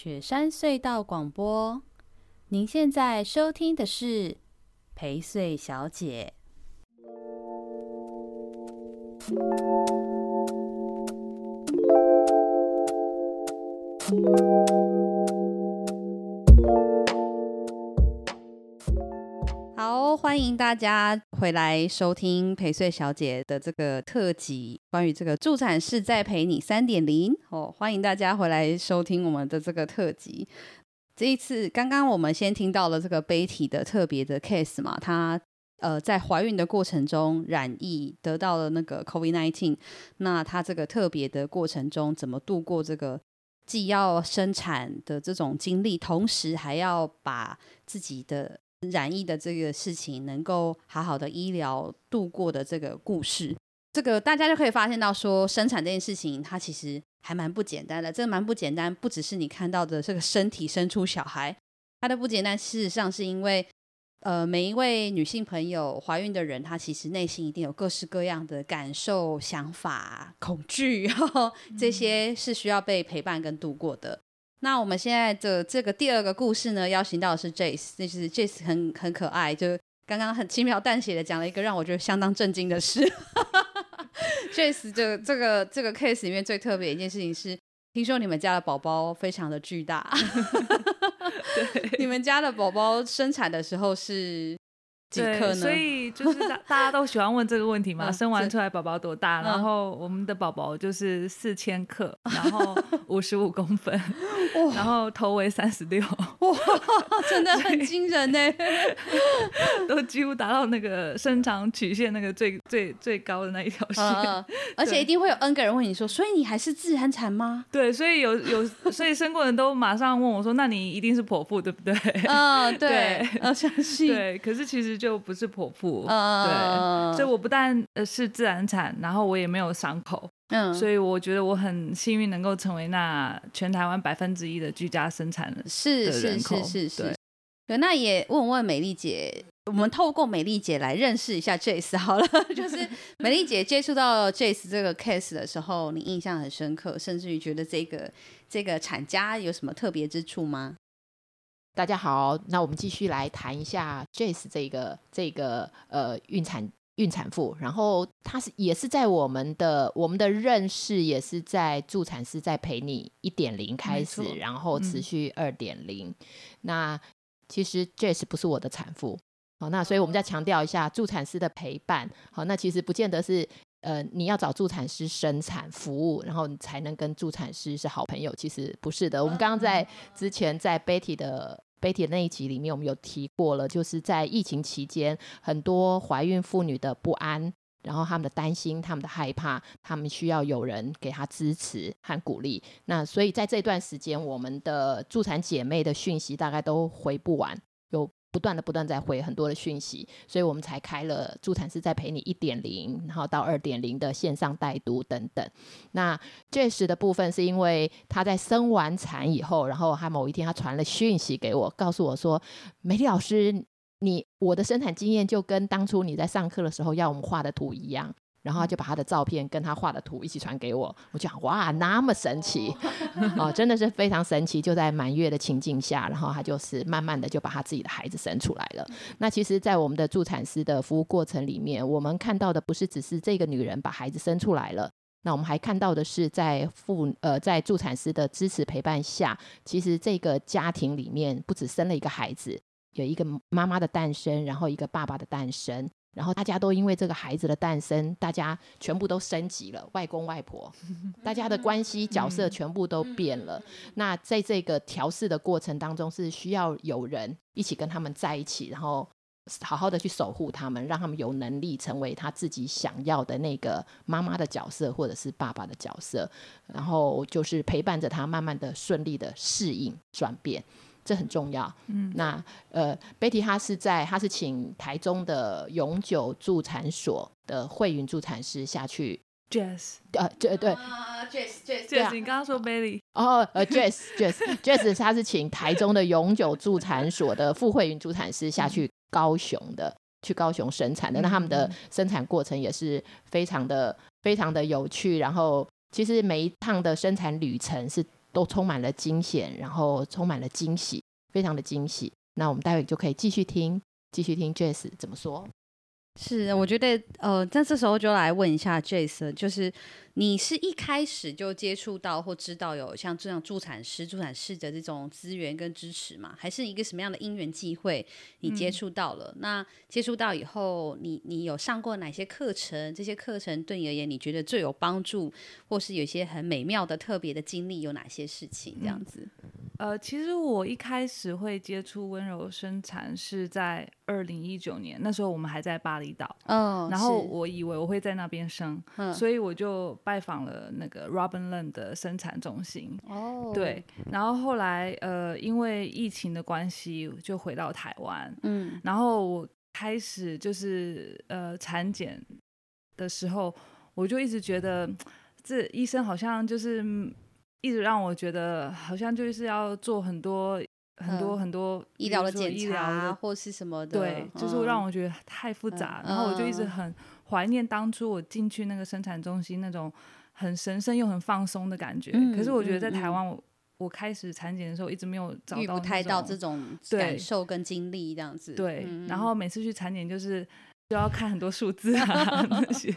雪山隧道广播，您现在收听的是陪睡小姐。好，欢迎大家回来收听陪睡小姐的这个特辑，关于这个助产士在陪你三点零哦，欢迎大家回来收听我们的这个特辑。这一次，刚刚我们先听到了这个 Betty 的特别的 case 嘛，她呃在怀孕的过程中染疫，得到了那个 COVID-19，那她这个特别的过程中怎么度过这个既要生产的这种经历，同时还要把自己的染疫的这个事情能够好好的医疗度过的这个故事，这个大家就可以发现到说，生产这件事情它其实还蛮不简单的。这个蛮不简单，不只是你看到的这个身体生出小孩，它的不简单，事实上是因为，呃，每一位女性朋友怀孕的人，她其实内心一定有各式各样的感受、想法、恐惧，呵呵，这些是需要被陪伴跟度过的。那我们现在的这个第二个故事呢，邀请到的是 Jace，就是 Jace 很很可爱，就刚刚很轻描淡写的讲了一个让我觉得相当震惊的事。Jace 这个、这个这个 case 里面最特别的一件事情是，听说你们家的宝宝非常的巨大，你们家的宝宝生产的时候是。几克呢？所以就是大 大家都喜欢问这个问题嘛，生完出来宝宝多大？然后我们的宝宝就是四千克，然后五十五公分，然后头围三十六，哇，真的很惊人呢，都几乎达到那个生长曲线那个最最最高的那一条线，而且一定会有 N 个人问你说，所以你还是自然产吗？对，所以有有，所以生过人都马上问我说，那你一定是剖腹对不对？嗯，对，我相信。对，可是其实。就不是剖腹，呃、对，所以我不但呃是自然产，然后我也没有伤口，嗯，所以我觉得我很幸运能够成为那全台湾百分之一的居家生产的是是是是是，对，那也问问美丽姐，我们透过美丽姐来认识一下 Jace 好了，就是 美丽姐接触到 Jace 这个 case 的时候，你印象很深刻，甚至于觉得这个这个产家有什么特别之处吗？大家好，那我们继续来谈一下 Jace 这个这个呃孕产孕产妇，然后她是也是在我们的我们的认识也是在助产师在陪你一点零开始，然后持续二点零。那其实 Jase 不是我的产妇，好，那所以我们再强调一下助产师的陪伴。好，那其实不见得是呃你要找助产师生产服务，然后你才能跟助产师是好朋友，其实不是的。我们刚刚在之前在 Betty 的贝蒂的那一集里面，我们有提过了，就是在疫情期间，很多怀孕妇女的不安，然后他们的担心，他们的害怕，他们需要有人给他支持和鼓励。那所以在这段时间，我们的助产姐妹的讯息大概都回不完，有。不断的不断在回很多的讯息，所以我们才开了助产师在陪你一点零，然后到二点零的线上带读等等。那 Jace 的部分是因为他在生完产以后，然后他某一天他传了讯息给我，告诉我说：“美丽老师，你我的生产经验就跟当初你在上课的时候要我们画的图一样。”然后他就把他的照片跟他画的图一起传给我，我讲哇，那么神奇哦，真的是非常神奇。就在满月的情境下，然后他就是慢慢的就把他自己的孩子生出来了。那其实，在我们的助产师的服务过程里面，我们看到的不是只是这个女人把孩子生出来了，那我们还看到的是在父呃在助产师的支持陪伴下，其实这个家庭里面不止生了一个孩子，有一个妈妈的诞生，然后一个爸爸的诞生。然后大家都因为这个孩子的诞生，大家全部都升级了，外公外婆，大家的关系角色全部都变了。那在这个调试的过程当中，是需要有人一起跟他们在一起，然后好好的去守护他们，让他们有能力成为他自己想要的那个妈妈的角色，或者是爸爸的角色，然后就是陪伴着他，慢慢的顺利的适应转变。这很重要。嗯，那呃，Betty 她是在，她是请台中的永久助产所的慧云助产师下去。Jace，呃，对对，Jace，Jace，你刚刚说 Betty 哦，呃，Jace，Jace，Jace，他是请台中的永久助产所的傅慧云助产师下去高雄的，去高雄生产的。那他们的生产过程也是非常的非常的有趣，然后。其实每一趟的生产旅程是都充满了惊险，然后充满了惊喜，非常的惊喜。那我们待会就可以继续听，继续听 Jess 怎么说。是，我觉得呃，在这时候就来问一下 Jess，就是你是一开始就接触到或知道有像这样助产师、助产士的这种资源跟支持吗？还是一个什么样的因缘际会你接触到了？嗯、那接触到以后，你你有上过哪些课程？这些课程对你而言，你觉得最有帮助，或是有一些很美妙的、特别的经历，有哪些事情？这样子。嗯呃，其实我一开始会接触温柔生产是在二零一九年，那时候我们还在巴厘岛，哦，然后我以为我会在那边生，嗯，所以我就拜访了那个 Robin Land 的生产中心，哦，对，然后后来呃，因为疫情的关系，就回到台湾，嗯，然后我开始就是呃产检的时候，我就一直觉得 这医生好像就是。一直让我觉得好像就是要做很多很多很多医疗的检查或是什么的，对，就是让我觉得太复杂。然后我就一直很怀念当初我进去那个生产中心那种很神圣又很放松的感觉。可是我觉得在台湾，我我开始产检的时候一直没有找到，遇不太到这种感受跟经历这样子。对，然后每次去产检就是。就要看很多数字啊那些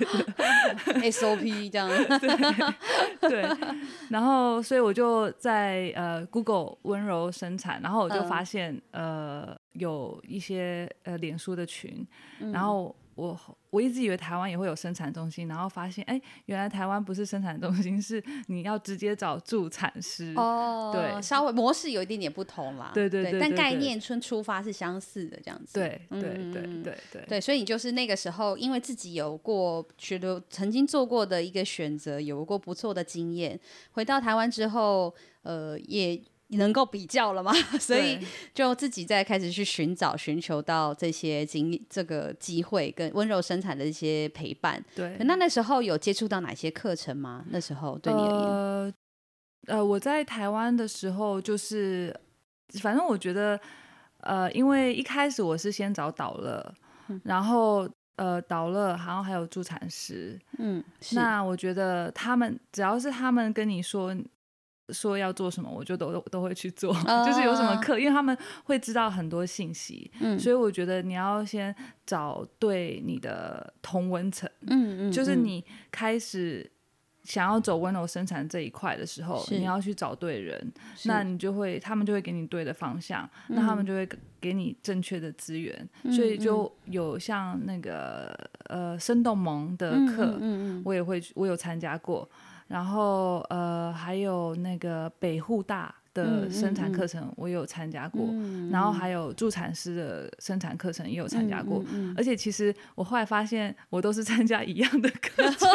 SOP 这样 对，对，然后所以我就在呃 Google 温柔生产，然后我就发现、嗯、呃有一些呃脸书的群，嗯、然后。我我一直以为台湾也会有生产中心，然后发现哎，原来台湾不是生产中心，是你要直接找助产师哦。对，稍微模式有一点点不同啦。对对对，对，对，但概念出出发是相似的这样子。对对对对对对，对，所以你就是那个时候，因为自己有过觉得曾经做过的一个选择，有过不错的经验，回到台湾之后，呃，也。能够比较了吗？所以就自己再开始去寻找、寻求到这些经这个机会跟温柔生产的一些陪伴。对，那那时候有接触到哪些课程吗？那时候对你而言？呃，呃，我在台湾的时候，就是反正我觉得，呃，因为一开始我是先找导乐，嗯、然后呃，导乐，然后还有助产师。嗯，那我觉得他们只要是他们跟你说。说要做什么，我就都都都会去做。Uh, 就是有什么课，因为他们会知道很多信息，嗯，所以我觉得你要先找对你的同温层，嗯嗯，就是你开始想要走温柔生产这一块的时候，你要去找对人，那你就会，他们就会给你对的方向，那他们就会给你正确的资源，嗯，所以就有像那个呃生动盟的课，嗯嗯，我也会，我有参加过。然后呃，还有那个北护大的生产课程，我有参加过。然后还有助产师的生产课程也有参加过。而且其实我后来发现，我都是参加一样的课程，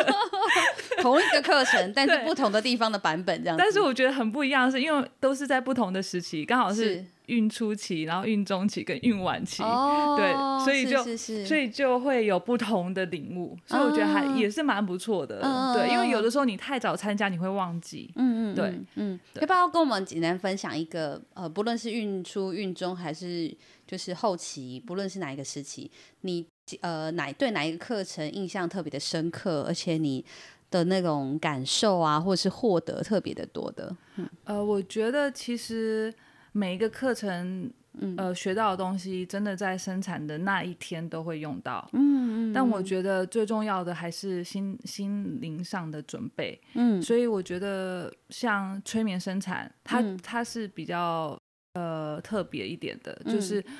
同一个课程，但是不同的地方的版本这样。但是我觉得很不一样，是因为都是在不同的时期，刚好是。孕初期，然后孕中期跟孕晚期，哦、对，所以就所以就会有不同的领悟，所以我觉得还也是蛮不错的，嗯、对，因为有的时候你太早参加，你会忘记，嗯嗯，对，嗯，对。要不要跟我们简单分享一个，呃，不论是孕初、孕中还是就是后期，不论是哪一个时期，你呃哪对哪一个课程印象特别的深刻，而且你的那种感受啊，或者是获得特别的多的，嗯，呃，我觉得其实。每一个课程，呃，学到的东西，真的在生产的那一天都会用到。嗯嗯。但我觉得最重要的还是心心灵上的准备。嗯。所以我觉得像催眠生产，它、嗯、它是比较呃特别一点的，就是，嗯、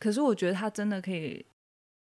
可是我觉得它真的可以。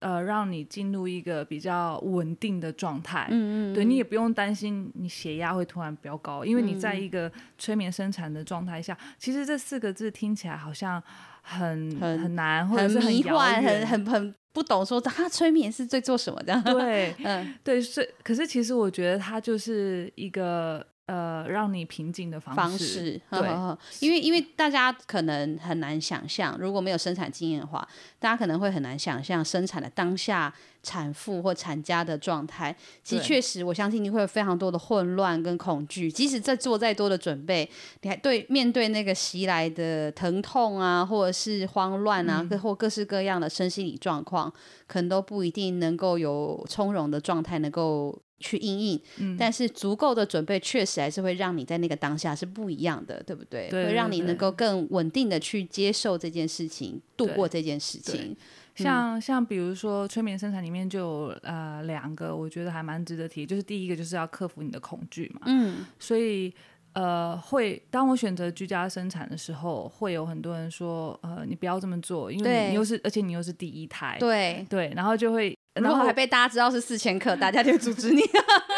呃，让你进入一个比较稳定的状态，嗯嗯，对，你也不用担心你血压会突然飙高，因为你在一个催眠生产的状态下，嗯、其实这四个字听起来好像很很，很难，或者是很迷幻，很很很，很不懂说他催眠是在做什么这样，对，嗯，对，是，可是其实我觉得它就是一个。呃，让你平静的方式，方式对，呵呵，因为因为大家可能很难想象，如果没有生产经验的话，大家可能会很难想象生产的当下。产妇或产家的状态，其实确实，我相信你会有非常多的混乱跟恐惧。即使在做再多的准备，你还对面对那个袭来的疼痛啊，或者是慌乱啊，各、嗯、或各式各样的身心理状况，可能都不一定能够有从容的状态能够去应应，嗯，但是足够的准备确实还是会让你在那个当下是不一样的，对不对？对对对，会让你能够更稳定的去接受这件事情，度过这件事情。像像比如说催眠生产里面就有呃两个，我觉得还蛮值得提，就是第一个就是要克服你的恐惧嘛，嗯，所以呃会当我选择居家生产的时候，会有很多人说呃你不要这么做，因为你又是而且你又是第一胎，对对，然后就会。然后还被大家知道是四千克，大家就阻止你。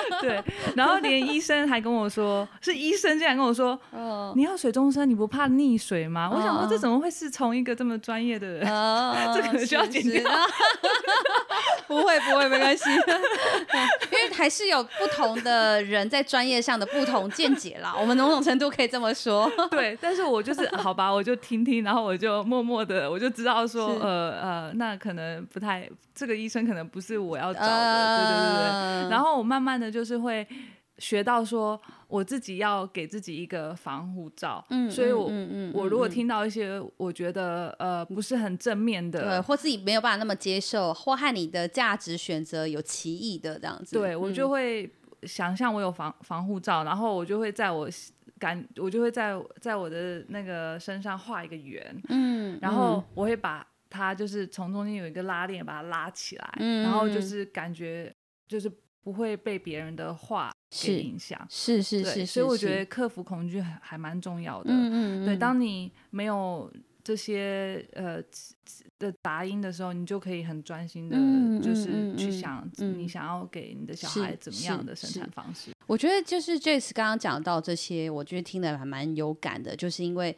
对，然后连医生还跟我说，是医生竟然跟我说，哦，你要水中生，你不怕溺水吗？哦、我想说，这怎么会是从一个这么专业的人？哦、这可能需要剪掉。不会不会，没关系，因为还是有不同的人在专业上的不同见解啦。我们某种程度可以这么说。对，但是我就是好吧，我就听听，然后我就默默的，我就知道说，呃呃，那可能不太，这个医生可能。不是我要找的，呃、对对对对。然后我慢慢的就是会学到说，我自己要给自己一个防护罩。嗯，所以我、嗯嗯嗯、我如果听到一些我觉得呃不是很正面的，对，或自己没有办法那么接受，或和你的价值选择有歧义的这样子，对我就会想象我有防防护罩，然后我就会在我感，我就会在在我的那个身上画一个圆，嗯，然后我会把。它就是从中间有一个拉链把它拉起来，嗯、然后就是感觉就是不会被别人的话给影响，是是是，是，所以我觉得克服恐惧还还蛮重要的。嗯嗯，对，当你没有这些呃的杂音的时候，你就可以很专心的，就是去想你想要给你的小孩怎么样的生产方式。我觉得就是 Jess 刚刚讲到这些，我觉得听得还蛮有感的，就是因为。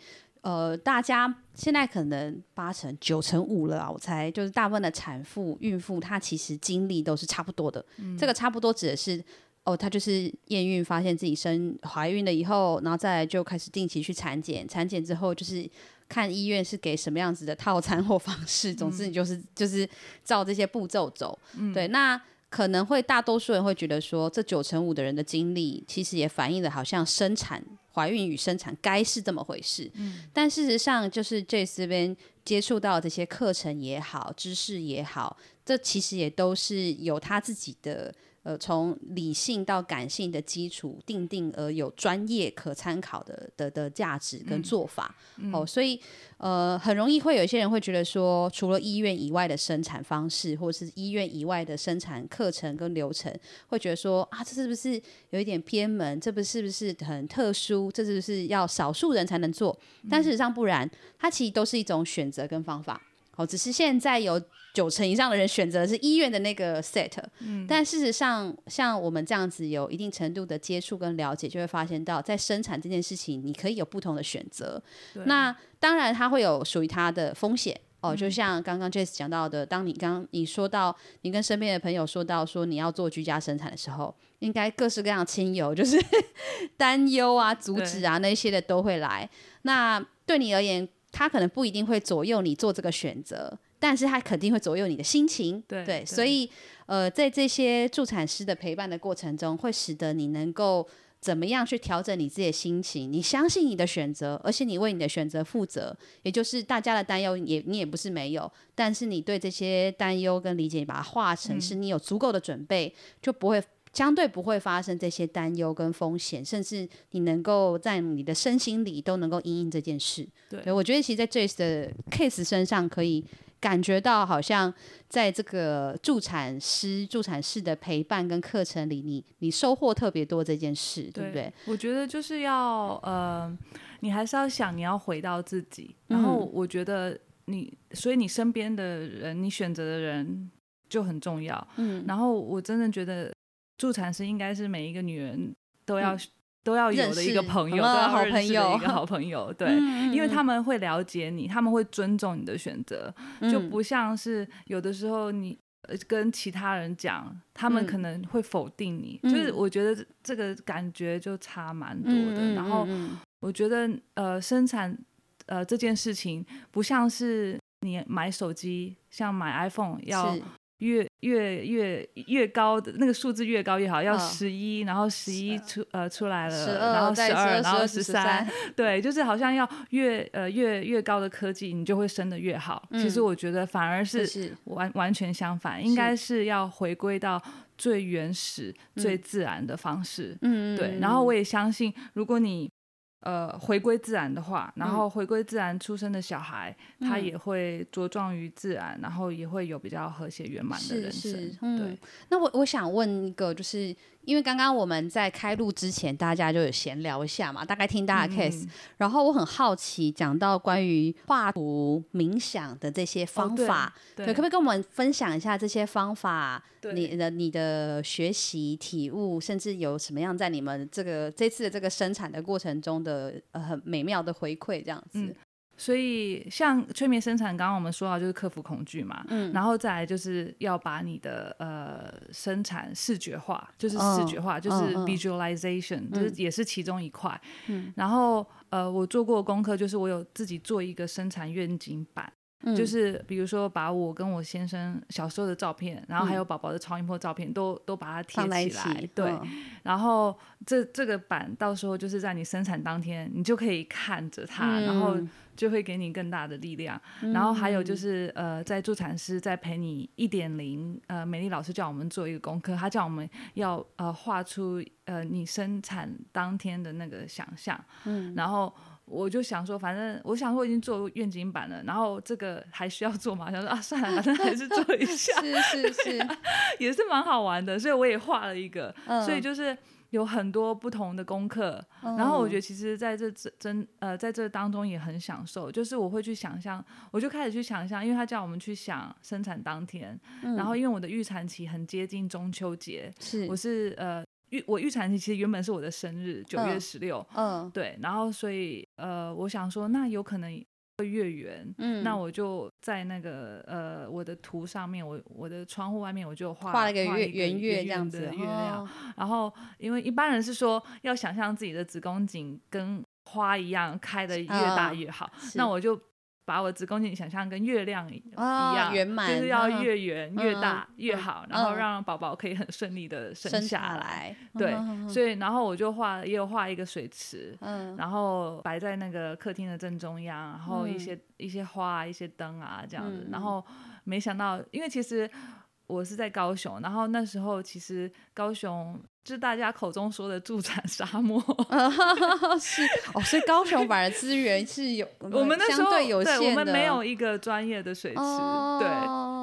呃，大家现在可能八成、九成五了啊，我猜，就是大部分的产妇、孕妇，她其实经历都是差不多的。嗯、这个差不多指的是，哦，她就是验孕，发现自己生怀孕了以后，然后再来就开始定期去产检，产检之后就是看医院是给什么样子的套餐或方式，总之你就是、嗯、就是照这些步骤走。嗯、对，那可能会大多数人会觉得说，这九成五的人的经历，其实也反映了好像生产。怀孕与生产该是这么回事，嗯，但事实上就是 Jess 这边接触到这些课程也好，知识也好，这其实也都是有他自己的。呃，从理性到感性的基础定定而有专业可参考的的的价值跟做法，嗯嗯、哦，所以呃，很容易会有一些人会觉得说，除了医院以外的生产方式，或者是医院以外的生产课程跟流程，会觉得说啊，这是不是有一点偏门？这不是不是很特殊？这是不是要少数人才能做？但事实上不然，它其实都是一种选择跟方法。哦，只是现在有九成以上的人选择是医院的那个 set，嗯，但事实上，像我们这样子有一定程度的接触跟了解，就会发现到在生产这件事情，你可以有不同的选择。那当然，它会有属于它的风险哦。就像刚刚 Jess 讲到的，当你刚你说到你跟身边的朋友说到说你要做居家生产的时候，应该各式各样亲友就是 担忧啊、阻止啊那些的都会来。那对你而言，他可能不一定会左右你做这个选择，但是他肯定会左右你的心情。对，对，所以呃，在这些助产师的陪伴的过程中，会使得你能够怎么样去调整你自己的心情？你相信你的选择，而且你为你的选择负责，也就是大家的担忧也你也不是没有，但是你对这些担忧跟理解，你把它化成是你有足够的准备，嗯、就不会。相对不会发生这些担忧跟风险，甚至你能够在你的身心里都能够因应这件事。对，对，我觉得其实，在 Jace 的 case 身上，可以感觉到，好像在这个助产师、助产士的陪伴跟课程里，你你收获特别多这件事，对，对不对？我觉得就是要呃，你还是要想你要回到自己，然后我觉得你，所以你身边的人，你选择的人就很重要。嗯，然后我真的觉得。助产师应该是每一个女人都要、嗯、都要有的一个朋友，都要好朋友，一个好朋友。对，嗯、因为他们会了解你，他们会尊重你的选择，嗯、就不像是有的时候你跟其他人讲，他们可能会否定你。嗯、就是我觉得这个感觉就差蛮多的。嗯、然后我觉得呃，生产呃这件事情不像是你买手机，像买 iPhone 要。月越越越高的那个数字越高越好，要十一，然后十一出呃出来了，然后十二，然后十三，对，就是好像要越呃越越高的科技，你就会升的越好。其实我觉得反而是完完全相反，应该是要回归到最原始、最自然的方式。嗯，对。然后我也相信，如果你呃，回归自然的话，然后回归自然出生的小孩，嗯、他也会茁壮于自然，然后也会有比较和谐圆满的人生。是是嗯、对，那我我想问一个，就是。因为刚刚我们在开录之前，大家就有闲聊一下嘛，大概听大家的 case，、嗯、然后我很好奇，讲到关于画图、冥想的这些方法，哦、对，对，对，可不可以跟我们分享一下这些方法？你的你的学习体悟，甚至有什么样在你们这个这次的这个生产的过程中的呃很美妙的回馈，这样子。嗯所以，像催眠生产，刚刚我们说到就是克服恐惧嘛，嗯，然后再来就是要把你的呃生产视觉化，就是视觉化，哦、就是 visualization，、嗯、就是也是其中一块。嗯，然后呃，我做过功课，就是我有自己做一个生产愿景板，嗯、就是比如说把我跟我先生小时候的照片，然后还有宝宝的超音波照片，都都把它贴起来，对。哦、然后这这个板到时候就是在你生产当天，你就可以看着它，嗯、然后。就会给你更大的力量，嗯、然后还有就是呃，在助产师在陪你一点零，呃，美丽老师叫我们做一个功课，她叫我们要呃画出呃你生产当天的那个想象，嗯，然后我就想说，反正我想说我已经做愿景版了，然后这个还需要做吗？想说啊，算了，反正 还是做一下，是是是，也是蛮好玩的，所以我也画了一个，嗯、所以就是。有很多不同的功课，然后我觉得其实在这真呃在这当中也很享受，就是我会去想象，我就开始去想象，因为他叫我们去想生产当天，嗯、然后因为我的预产期很接近中秋节，是。我是呃预我预产期其实原本是我的生日九月十六，嗯，对，然后所以呃我想说那有可能。月圆，嗯，那我就在那个呃我的图上面，我我的窗户外面我就画画了一个月圆月这样子的月亮，哦、然后因为一般人是说要想象自己的子宫颈跟花一样开的越大越好，哦、那我就。把我子宫颈想象跟月亮一样圆满，就是要越圆越大越好，然后让宝宝可以很顺利的生下来。对，所以然后我就画，也有画一个水池，然后摆在那个客厅的正中央，然后一些一些花、一些灯啊这样子。然后没想到，因为其实我是在高雄，然后那时候其实高雄。是大家口中说的助产沙漠，是哦，所以高雄反而资源是有，我们那时候对有限的，我们没有一个专业的水池，哦、对，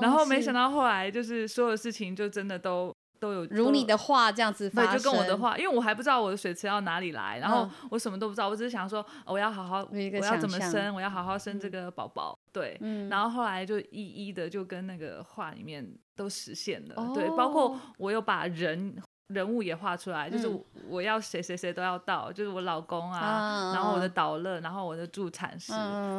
然后没想到后来就是所有事情就真的都都有如你的话这样子发生，对，就跟我的话，因为我还不知道我的水池要哪里来，然后我什么都不知道，我只是想说我要好好，我要怎么生，我要好好生这个宝宝，对，嗯、然后后来就一一的就跟那个话里面都实现了，哦、对，包括我有把人。人物也画出来，就是我要谁谁谁都要到，就是我老公啊，然后我的导乐，然后我的助产师，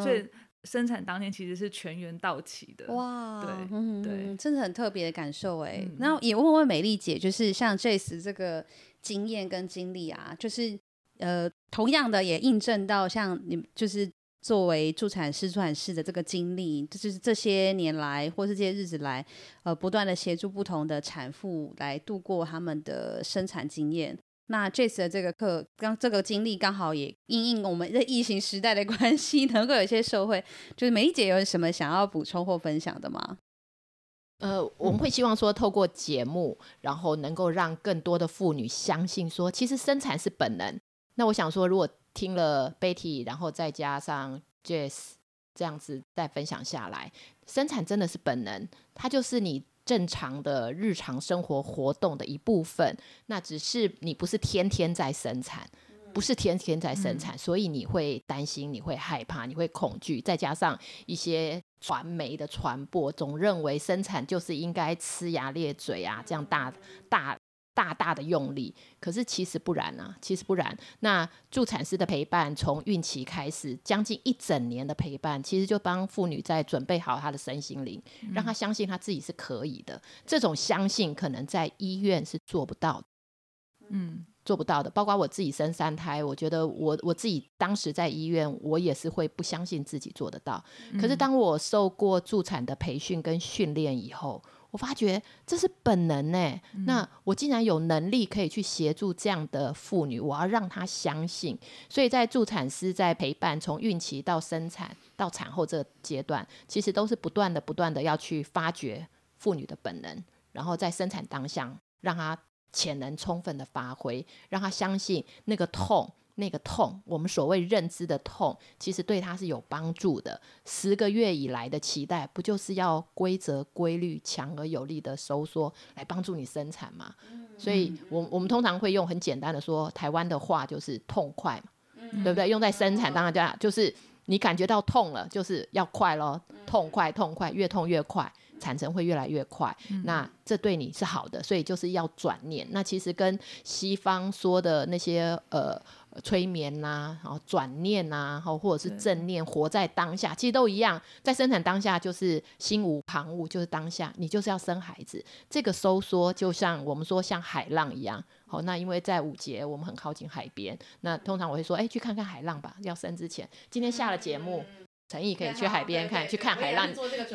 所以生产当天其实是全员到齐的。哇，对对，真的很特别的感受哎。那也问问美丽姐，就是像 Jess 这个经验跟经历啊，就是呃，同样的也印证到像你就是。作为助产师、助产士的这个经历，就是这些年来，或是这些日子来，呃，不断的协助不同的产妇来度过他们的生产经验。那这次的这个课，刚这个经历刚好也因应我们这疫情时代的关系，能够有一些受惠。就是梅丽姐有什么想要补充或分享的吗？呃，我们会希望说，透过节目，然后能够让更多的妇女相信说，其实生产是本能。那我想说，如果听了 Betty，然后再加上 Jess 这样子再分享下来，生产真的是本能，它就是你正常的日常生活活动的一部分。那只是你不是天天在生产，不是天天在生产，嗯、所以你会担心，你会害怕，你会恐惧。再加上一些传媒的传播，总认为生产就是应该呲牙咧嘴啊，这样大大。大大的用力，可是其实不然啊，其实不然。那助产师的陪伴，从孕期开始，将近一整年的陪伴，其实就帮妇女在准备好她的身心灵，嗯、让她相信她自己是可以的。这种相信，可能在医院是做不到的，嗯，做不到的。包括我自己生三胎，我觉得我我自己当时在医院，我也是会不相信自己做得到。嗯、可是当我受过助产的培训跟训练以后，我发觉这是本能呢。嗯、那我竟然有能力可以去协助这样的妇女，我要让她相信。所以在助产师在陪伴从孕期到生产到产后这个阶段，其实都是不断的、不断的要去发掘妇女的本能，然后在生产当下让她潜能充分的发挥，让她相信那个痛。那个痛，我们所谓认知的痛，其实对他是有帮助的。十个月以来的期待，不就是要规则、规律、强而有力的收缩来帮助你生产吗？嗯、所以我，我我们通常会用很简单的说，台湾的话就是痛快嘛，嗯、对不对？用在生产当然就是你感觉到痛了，就是要快咯，痛快，痛快，越痛越快。产程会越来越快，嗯、那这对你是好的，所以就是要转念。那其实跟西方说的那些呃催眠呐、啊，然后转念呐、啊，或者是正念，活在当下，其实都一样。在生产当下就是心无旁骛，就是当下，你就是要生孩子。这个收缩就像我们说像海浪一样。好，那因为在五节我们很靠近海边，那通常我会说，哎，去看看海浪吧。要生之前，今天下了节目。嗯陈毅可以去海边看，去看海浪。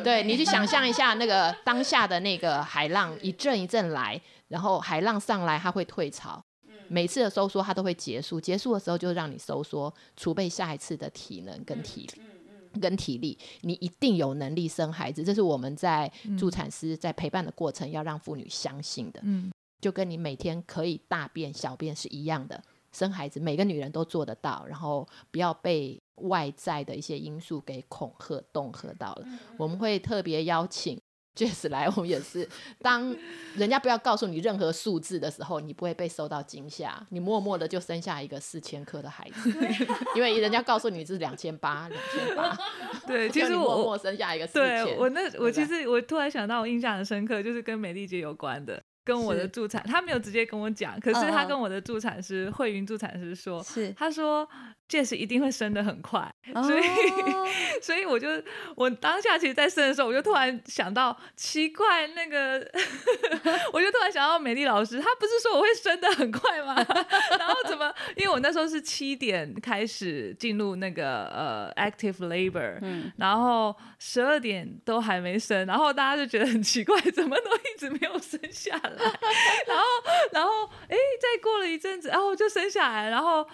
对，你去想象一下那个 当下的那个海浪一阵一阵来，然后海浪上来，它会退潮。每次的收缩它都会结束，结束的时候就让你收缩，储备下一次的体能跟体力，跟体力。你一定有能力生孩子，这是我们在助产师在陪伴的过程要让妇女相信的。嗯，就跟你每天可以大便小便是一样的。生孩子，每个女人都做得到，然后不要被外在的一些因素给恐吓、恫吓到了。嗯、我们会特别邀请 Jess 来，我们也是，当 人家不要告诉你任何数字的时候，你不会被受到惊吓，你默默的就生下一个四千克的孩子，因为人家告诉你是两千八，两千八。对，其实我默默生下一个四千。对，我那我其实我突然想到，我印象很深刻，就是跟美丽姐有关的。跟我的助产，他没有直接跟我讲，可是他跟我的助产师慧云助产师说，是他说 Jess 一定会升得很快，所以 所以我就我当下其实，在升的时候，我就突然想到奇怪，那个 我就突然想到美丽老师，她不是说我会升得很快吗？然后怎么？因为我那时候是七点开始进入那个呃 active labor，嗯，然后十二点都还没升，然后大家就觉得很奇怪，怎么都一直没有生下来。然后，然后，哎，再过了一阵子，然后就生下来，然后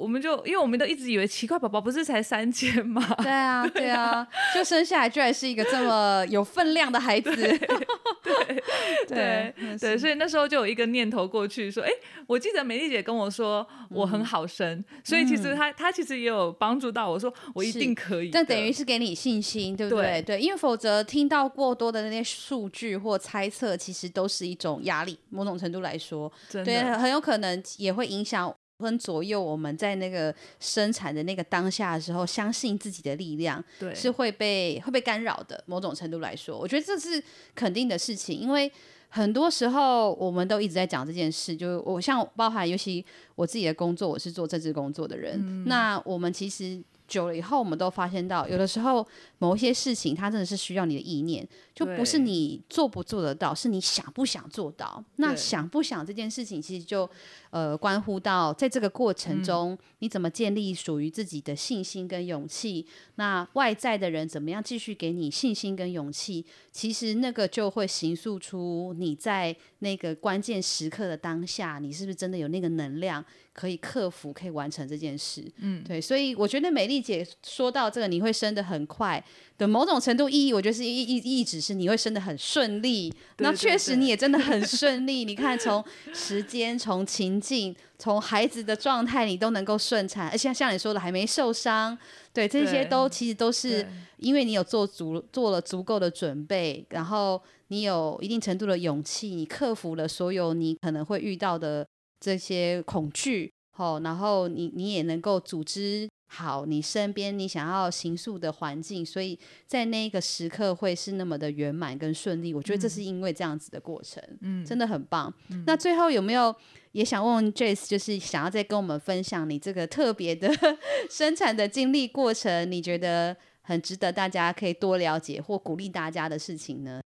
我们就，因为我们都一直以为奇怪，宝宝不是才三千吗？对啊，对啊，就生下来居然是一个这么有分量的孩子。对，对，对，对，所以那时候就有一个念头过去，说，哎，我记得美丽姐跟我说我很好生，所以其实她她其实也有帮助到我说我一定可以。但等于是给你信心，对不对？对，因为否则听到过多的那些数据或猜测，其实都是一种压力，某种程度来说，对，很有可能也会影响。分左右，我们在那个生产的那个当下的时候，相信自己的力量，对，是会被会被干扰的。某种程度来说，我觉得这是肯定的事情，因为很多时候我们都一直在讲这件事。就我像包含，尤其我自己的工作，我是做政治工作的人，嗯、那我们其实。久了以后，我们都发现到，有的时候某一些事情，它真的是需要你的意念，就不是你做不做得到，是你想不想做到。那想不想这件事情，其实就呃关乎到在这个过程中，你怎么建立属于自己的信心跟勇气。那外在的人怎么样继续给你信心跟勇气？其实那个就会形塑出你在那个关键时刻的当下，你是不是真的有那个能量？可以克服，可以完成这件事。嗯，对，所以我觉得美丽姐说到这个，你会生的很快的某种程度意义，我觉得是意意意指是你会生的很顺利。那确实你也真的很顺利。你看，从时间、从情境、从孩子的状态，你都能够顺产，而且像你说的还没受伤。对，这些都其实都是因为你有做足做了足够的准备，然后你有一定程度的勇气，你克服了所有你可能会遇到的。这些恐惧，好，然后你你也能够组织好你身边你想要行塑的环境，所以在那一个时刻会是那么的圆满跟顺利。我觉得这是因为这样子的过程，嗯，真的很棒。嗯，那最后有没有也想问问 Jess，就是想要再跟我们分享你这个特别的 生产的经历过程，你觉得很值得大家可以多了解或鼓励大家的事情呢？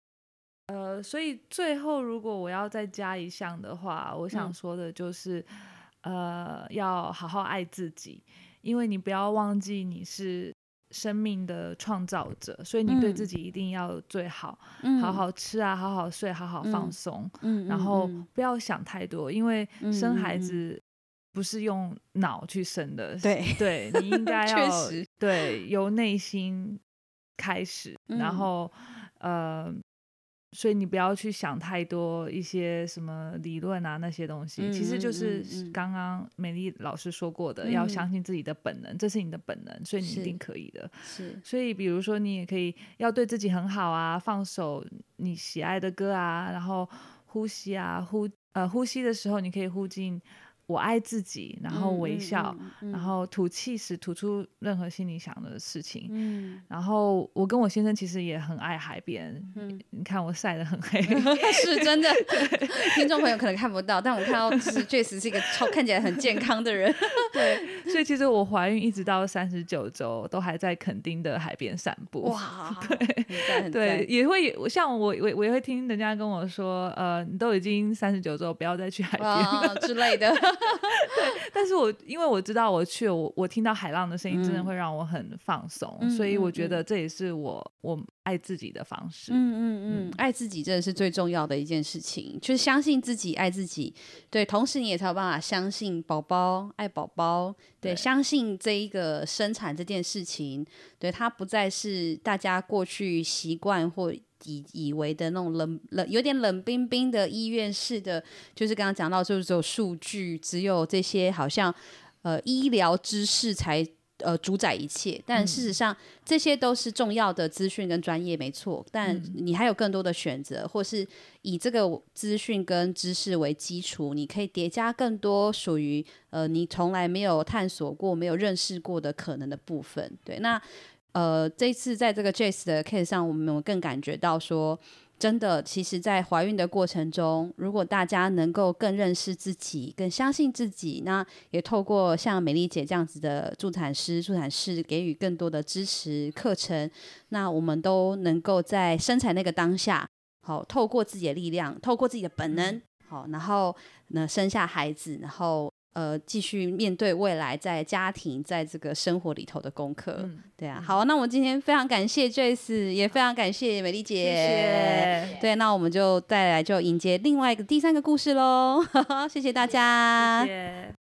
呃，所以最后，如果我要再加一项的话，我想说的就是，嗯、呃，要好好爱自己，因为你不要忘记你是生命的创造者，所以你对自己一定要最好，嗯、好好吃啊，好好睡，好好放松，嗯、然后不要想太多，因为生孩子不是用脑去生的，对，对你应 该要对由内心开始，然后、嗯、呃。所以你不要去想太多一些什么理论啊那些东西，嗯、其实就是刚刚美丽老师说过的，嗯、要相信自己的本能，这是你的本能，所以你一定可以的。是，所以比如说你也可以要对自己很好啊，放手你喜爱的歌啊，然后呼吸啊，呼呃呼吸的时候你可以呼进。我爱自己，然后微笑，嗯嗯嗯、然后吐气时吐出任何心里想的事情。嗯、然后我跟我先生其实也很爱海边。嗯、你看我晒得很黑 是真的。对 听众朋友可能看不到，但我看到是确实是一个超看起来很健康的人。对，所以其实我怀孕一直到三十九周都还在垦丁的海边散步。哇，对对，也会像我我我也会听人家跟我说，呃，你都已经三十九周，不要再去海边了之类的。对，但是我因为我知道我去了，我我听到海浪的声音，真的会让我很放松，嗯、所以我觉得这也是我我爱自己的方式。嗯嗯嗯，嗯爱自己真的是最重要的一件事情，就是相信自己，爱自己。对，同时你也才有办法相信宝宝，爱宝宝。对，对相信这一个生产这件事情，对它不再是大家过去习惯或。以以为的那种冷冷有点冷冰冰的医院式的，就是刚刚讲到，就是只有数据，只有这些好像呃医疗知识才呃主宰一切。但事实上，这些都是重要的资讯跟专业，没错。但你还有更多的选择，或是以这个资讯跟知识为基础，你可以叠加更多属于呃你从来没有探索过、没有认识过的可能的部分。对，那。呃，这次在这个 Jess 的 case 上，我们更感觉到说，真的，其实，在怀孕的过程中，如果大家能够更认识自己，更相信自己，那也透过像美丽姐这样子的助产师、助产士给予更多的支持课程，那我们都能够在生产那个当下，好，透过自己的力量，透过自己的本能，好，然后呢，生下孩子，然后。呃，继续面对未来在家庭在这个生活里头的功课，嗯、对啊，好，那我们今天非常感谢 Jace，也非常感谢美丽姐，谢谢。对，那我们就再来就迎接另外一个第三个故事喽，谢谢大家。谢谢